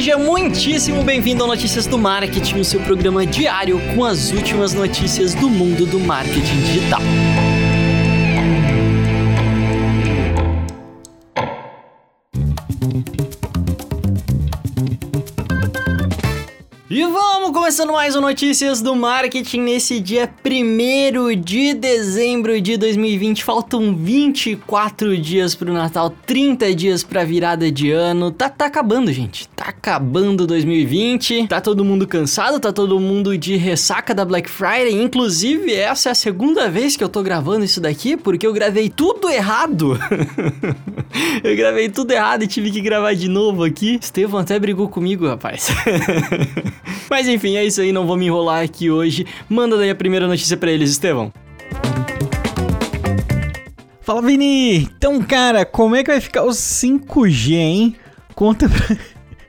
Seja muitíssimo bem-vindo ao Notícias do Marketing, o seu programa diário com as últimas notícias do mundo do marketing digital. E vamos começando mais um Notícias do Marketing nesse dia 1 de dezembro de 2020. Faltam 24 dias pro Natal, 30 dias pra virada de ano. Tá, tá acabando, gente. Tá acabando 2020. Tá todo mundo cansado, tá todo mundo de ressaca da Black Friday. Inclusive, essa é a segunda vez que eu tô gravando isso daqui, porque eu gravei tudo errado. eu gravei tudo errado e tive que gravar de novo aqui. Estevão até brigou comigo, rapaz. Mas enfim, é isso aí, não vou me enrolar aqui hoje. Manda daí a primeira notícia para eles, Estevão. Fala, Vini! Então, cara, como é que vai ficar o 5G, hein? Conta pra...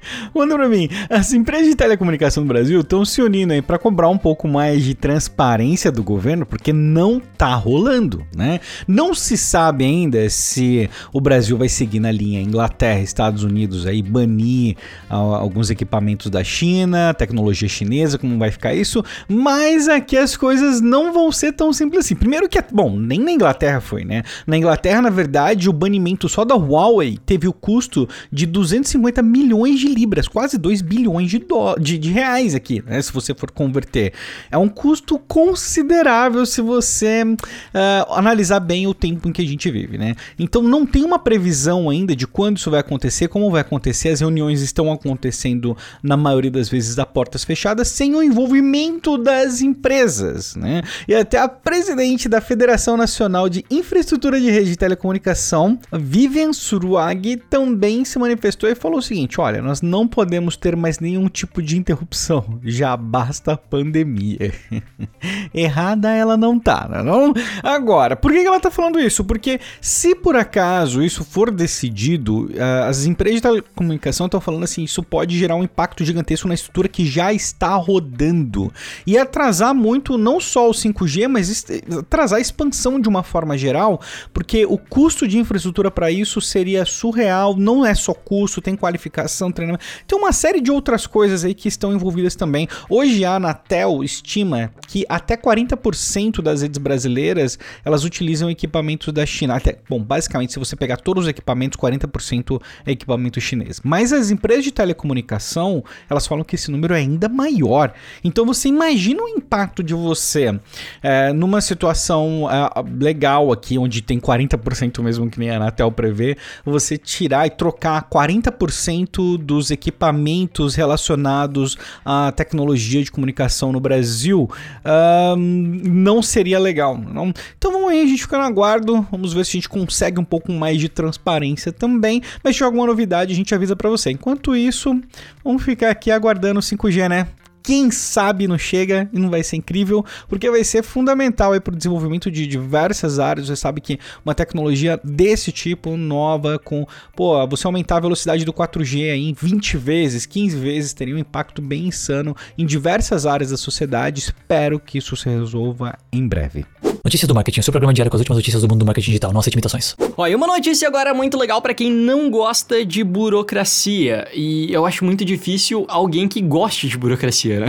Manda pra mim, as empresas de telecomunicação do Brasil estão se unindo aí para cobrar um pouco mais de transparência do governo, porque não tá rolando, né? Não se sabe ainda se o Brasil vai seguir na linha Inglaterra, Estados Unidos aí banir uh, alguns equipamentos da China, tecnologia chinesa, como vai ficar isso, mas aqui as coisas não vão ser tão simples assim. Primeiro que, bom, nem na Inglaterra foi, né? Na Inglaterra, na verdade, o banimento só da Huawei teve o custo de 250 milhões de libras, quase 2 bilhões de, do, de, de reais aqui, né, se você for converter. É um custo considerável se você uh, analisar bem o tempo em que a gente vive, né? Então não tem uma previsão ainda de quando isso vai acontecer, como vai acontecer. As reuniões estão acontecendo na maioria das vezes a portas fechadas, sem o envolvimento das empresas, né? E até a presidente da Federação Nacional de Infraestrutura de Rede de Telecomunicação, Vivian Suruagi, também se manifestou e falou o seguinte: olha, nós não podemos ter mais nenhum tipo de interrupção. Já basta a pandemia. Errada ela não tá, né, não? Agora, por que ela tá falando isso? Porque se por acaso isso for decidido, as empresas de telecomunicação estão falando assim, isso pode gerar um impacto gigantesco na estrutura que já está rodando e atrasar muito não só o 5G, mas atrasar a expansão de uma forma geral, porque o custo de infraestrutura para isso seria surreal, não é só custo, tem qualificação, treinamento tem uma série de outras coisas aí que estão envolvidas também. Hoje a Anatel estima que até 40% das redes brasileiras elas utilizam equipamentos da China. Até, bom, basicamente, se você pegar todos os equipamentos, 40% é equipamento chinês. Mas as empresas de telecomunicação, elas falam que esse número é ainda maior. Então você imagina o impacto de você é, numa situação é, legal aqui, onde tem 40% mesmo que nem a Anatel prevê, você tirar e trocar 40% dos equipamentos relacionados à tecnologia de comunicação no Brasil, uh, não seria legal. Não? Então vamos aí, a gente fica no aguardo, vamos ver se a gente consegue um pouco mais de transparência também, mas se tiver alguma novidade a gente avisa para você. Enquanto isso, vamos ficar aqui aguardando o 5G, né? Quem sabe não chega e não vai ser incrível, porque vai ser fundamental para o desenvolvimento de diversas áreas. Você sabe que uma tecnologia desse tipo, nova, com pô, você aumentar a velocidade do 4G aí em 20 vezes, 15 vezes, teria um impacto bem insano em diversas áreas da sociedade. Espero que isso se resolva em breve. Notícias do Marketing, seu programa diário com as últimas notícias do mundo do marketing digital. Não aceite imitações. Ó, e uma notícia agora muito legal para quem não gosta de burocracia. E eu acho muito difícil alguém que goste de burocracia, né?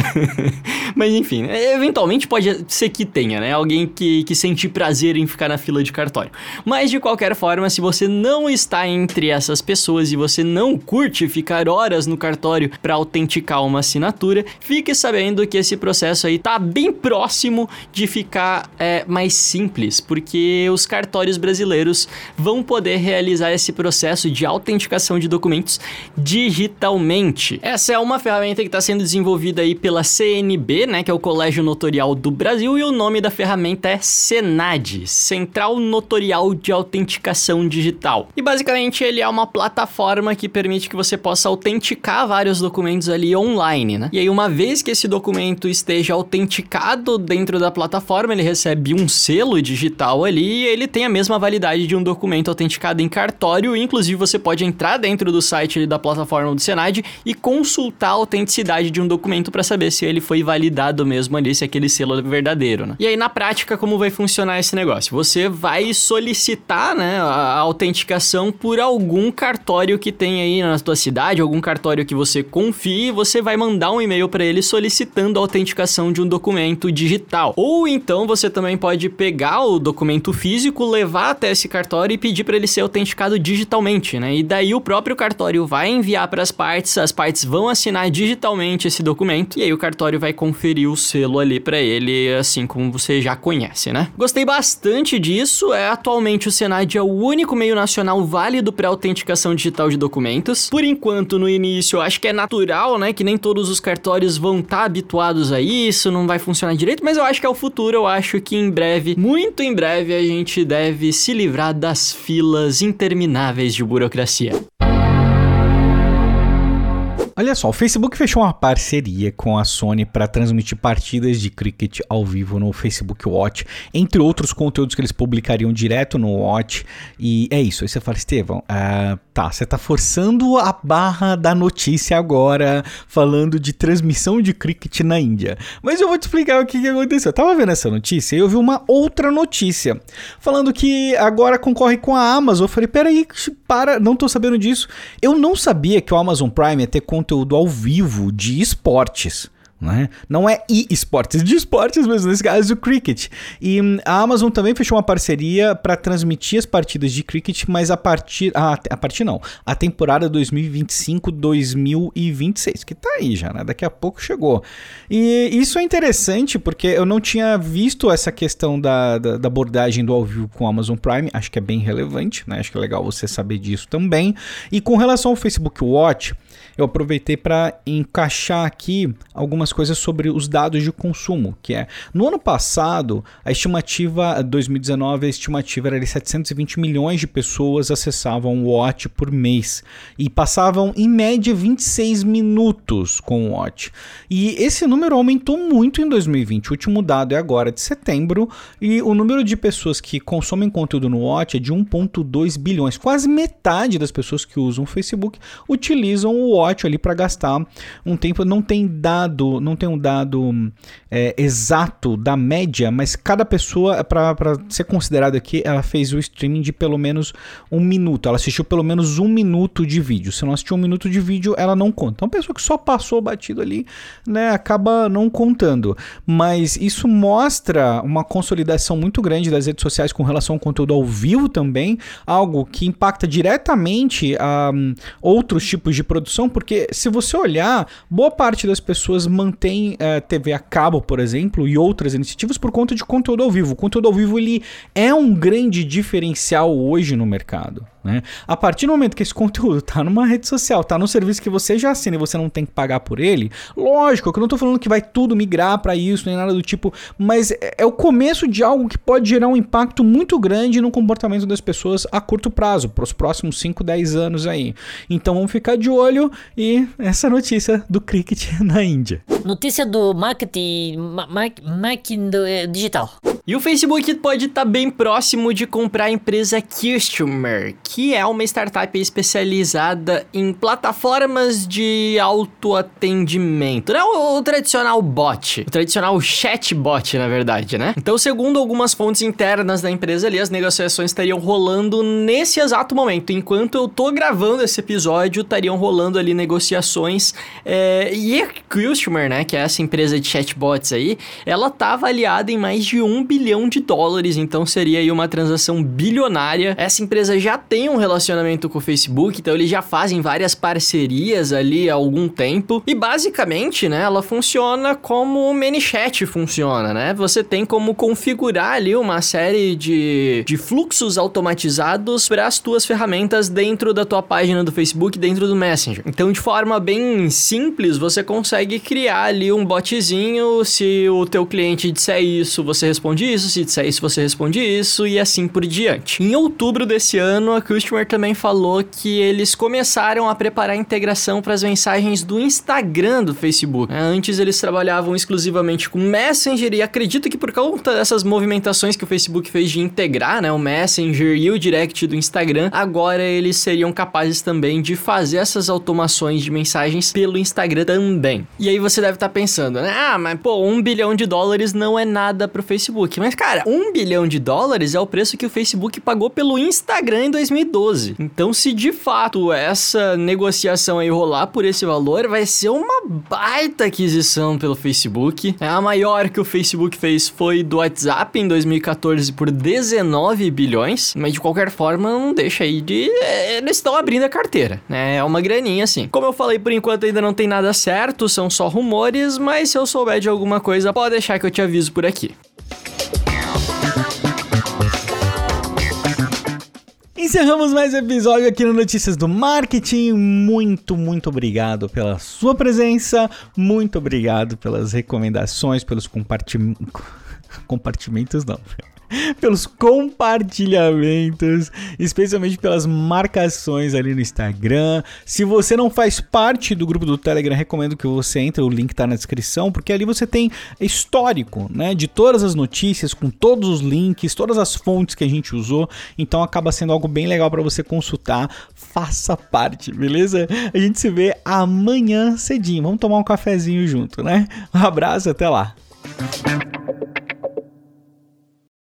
Mas enfim, eventualmente pode ser que tenha, né? Alguém que, que sente prazer em ficar na fila de cartório. Mas de qualquer forma, se você não está entre essas pessoas e você não curte ficar horas no cartório para autenticar uma assinatura, fique sabendo que esse processo aí tá bem próximo de ficar é, mais mais simples, porque os cartórios brasileiros vão poder realizar esse processo de autenticação de documentos digitalmente. Essa é uma ferramenta que está sendo desenvolvida aí pela CNB, né, que é o Colégio Notorial do Brasil, e o nome da ferramenta é Senad, Central Notorial de Autenticação Digital. E basicamente ele é uma plataforma que permite que você possa autenticar vários documentos ali online, né? E aí uma vez que esse documento esteja autenticado dentro da plataforma, ele recebe um selo digital ali, ele tem a mesma validade de um documento autenticado em cartório, inclusive você pode entrar dentro do site da plataforma do Senad e consultar a autenticidade de um documento para saber se ele foi validado mesmo ali, se aquele selo é verdadeiro, né? E aí na prática como vai funcionar esse negócio? Você vai solicitar, né, a autenticação por algum cartório que tem aí na tua cidade, algum cartório que você confie, você vai mandar um e-mail para ele solicitando a autenticação de um documento digital. Ou então você também pode pegar o documento físico, levar até esse cartório e pedir para ele ser autenticado digitalmente, né? E daí o próprio cartório vai enviar para as partes, as partes vão assinar digitalmente esse documento e aí o cartório vai conferir o selo ali para ele, assim como você já conhece, né? Gostei bastante disso. É atualmente o Senad é o único meio nacional válido para autenticação digital de documentos. Por enquanto, no início, acho que é natural, né, que nem todos os cartórios vão estar tá habituados a isso, não vai funcionar direito, mas eu acho que é o futuro. Eu acho que em breve, muito em breve, a gente deve se livrar das filas intermináveis de burocracia. Olha só, o Facebook fechou uma parceria com a Sony para transmitir partidas de cricket ao vivo no Facebook Watch, entre outros conteúdos que eles publicariam direto no Watch. E é isso. Aí você fala, Estevão, uh, tá, você tá forçando a barra da notícia agora, falando de transmissão de cricket na Índia. Mas eu vou te explicar o que, que aconteceu. Eu tava vendo essa notícia e eu vi uma outra notícia falando que agora concorre com a Amazon. Eu falei, peraí, para, não tô sabendo disso. Eu não sabia que o Amazon Prime ia ter conteúdo ao vivo de esportes. Né? Não é e-esportes, de esportes, mas nesse caso o cricket. E hum, a Amazon também fechou uma parceria para transmitir as partidas de cricket, mas a partir. A, a partir não. A temporada 2025-2026, que tá aí já, né? Daqui a pouco chegou. E isso é interessante porque eu não tinha visto essa questão da, da, da abordagem do ao vivo com a Amazon Prime. Acho que é bem relevante, né? Acho que é legal você saber disso também. E com relação ao Facebook Watch eu aproveitei para encaixar aqui algumas coisas sobre os dados de consumo, que é no ano passado, a estimativa 2019, a estimativa era de 720 milhões de pessoas acessavam o Watch por mês e passavam em média 26 minutos com o Watch. E esse número aumentou muito em 2020. O último dado é agora de setembro e o número de pessoas que consomem conteúdo no Watch é de 1.2 bilhões. Quase metade das pessoas que usam o Facebook utilizam o Watch ali para gastar um tempo. Não tem dado, não tem um dado é, exato da média, mas cada pessoa, para ser considerado aqui, ela fez o streaming de pelo menos um minuto. Ela assistiu pelo menos um minuto de vídeo. Se não assistiu um minuto de vídeo, ela não conta. Então, pessoa que só passou batido ali, né, acaba não contando. Mas isso mostra uma consolidação muito grande das redes sociais com relação ao conteúdo ao vivo também, algo que impacta diretamente a um, outros tipos de produção porque se você olhar, boa parte das pessoas mantém uh, eh, TV a cabo, por exemplo, e outras iniciativas por conta de conteúdo ao vivo. O conteúdo ao vivo ele é um grande diferencial hoje no mercado. Né? A partir do momento que esse conteúdo está numa rede social, está no serviço que você já assina e você não tem que pagar por ele, lógico que eu não estou falando que vai tudo migrar para isso, nem nada do tipo, mas é, é o começo de algo que pode gerar um impacto muito grande no comportamento das pessoas a curto prazo, para os próximos 5, 10 anos aí. Então vamos ficar de olho e essa notícia do cricket na Índia. Notícia do marketing, marketing eh, digital. E o Facebook pode estar tá bem próximo de comprar a empresa Customer, que é uma startup especializada em plataformas de autoatendimento. Não é o, o tradicional bot, o tradicional chatbot, na verdade, né? Então, segundo algumas fontes internas da empresa ali, as negociações estariam rolando nesse exato momento. Enquanto eu tô gravando esse episódio, estariam rolando ali negociações. É... E a Customer, né, que é essa empresa de chatbots aí, ela tá avaliada em mais de um bilhão de dólares, então seria aí uma transação bilionária. Essa empresa já tem um relacionamento com o Facebook, então eles já fazem várias parcerias ali há algum tempo. E basicamente, né, ela funciona como o ManyChat funciona, né? Você tem como configurar ali uma série de, de fluxos automatizados para as tuas ferramentas dentro da tua página do Facebook, dentro do Messenger. Então, de forma bem simples, você consegue criar ali um botzinho. Se o teu cliente disser isso, você responde isso, se disser isso, você responde isso e assim por diante. Em outubro desse ano, a Kushner também falou que eles começaram a preparar a integração para as mensagens do Instagram do Facebook. É, antes eles trabalhavam exclusivamente com Messenger e acredito que por conta dessas movimentações que o Facebook fez de integrar, né, o Messenger e o Direct do Instagram, agora eles seriam capazes também de fazer essas automações de mensagens pelo Instagram também. E aí você deve estar tá pensando, né? Ah, mas pô, um bilhão de dólares não é nada pro Facebook. Mas cara, um bilhão de dólares é o preço que o Facebook pagou pelo Instagram em 2012. Então, se de fato essa negociação aí rolar por esse valor, vai ser uma baita aquisição pelo Facebook. É a maior que o Facebook fez foi do WhatsApp em 2014 por 19 bilhões, mas de qualquer forma não deixa aí de é, eles estão abrindo a carteira, né? É uma graninha assim. Como eu falei, por enquanto ainda não tem nada certo, são só rumores, mas se eu souber de alguma coisa, pode deixar que eu te aviso por aqui. Encerramos mais episódio aqui no Notícias do Marketing. Muito, muito obrigado pela sua presença. Muito obrigado pelas recomendações, pelos compartimentos. Compartimentos não. pelos compartilhamentos, especialmente pelas marcações ali no Instagram. Se você não faz parte do grupo do Telegram, recomendo que você entre, o link tá na descrição, porque ali você tem histórico, né, de todas as notícias, com todos os links, todas as fontes que a gente usou, então acaba sendo algo bem legal para você consultar. Faça parte, beleza? A gente se vê amanhã cedinho. Vamos tomar um cafezinho junto, né? Um abraço, até lá.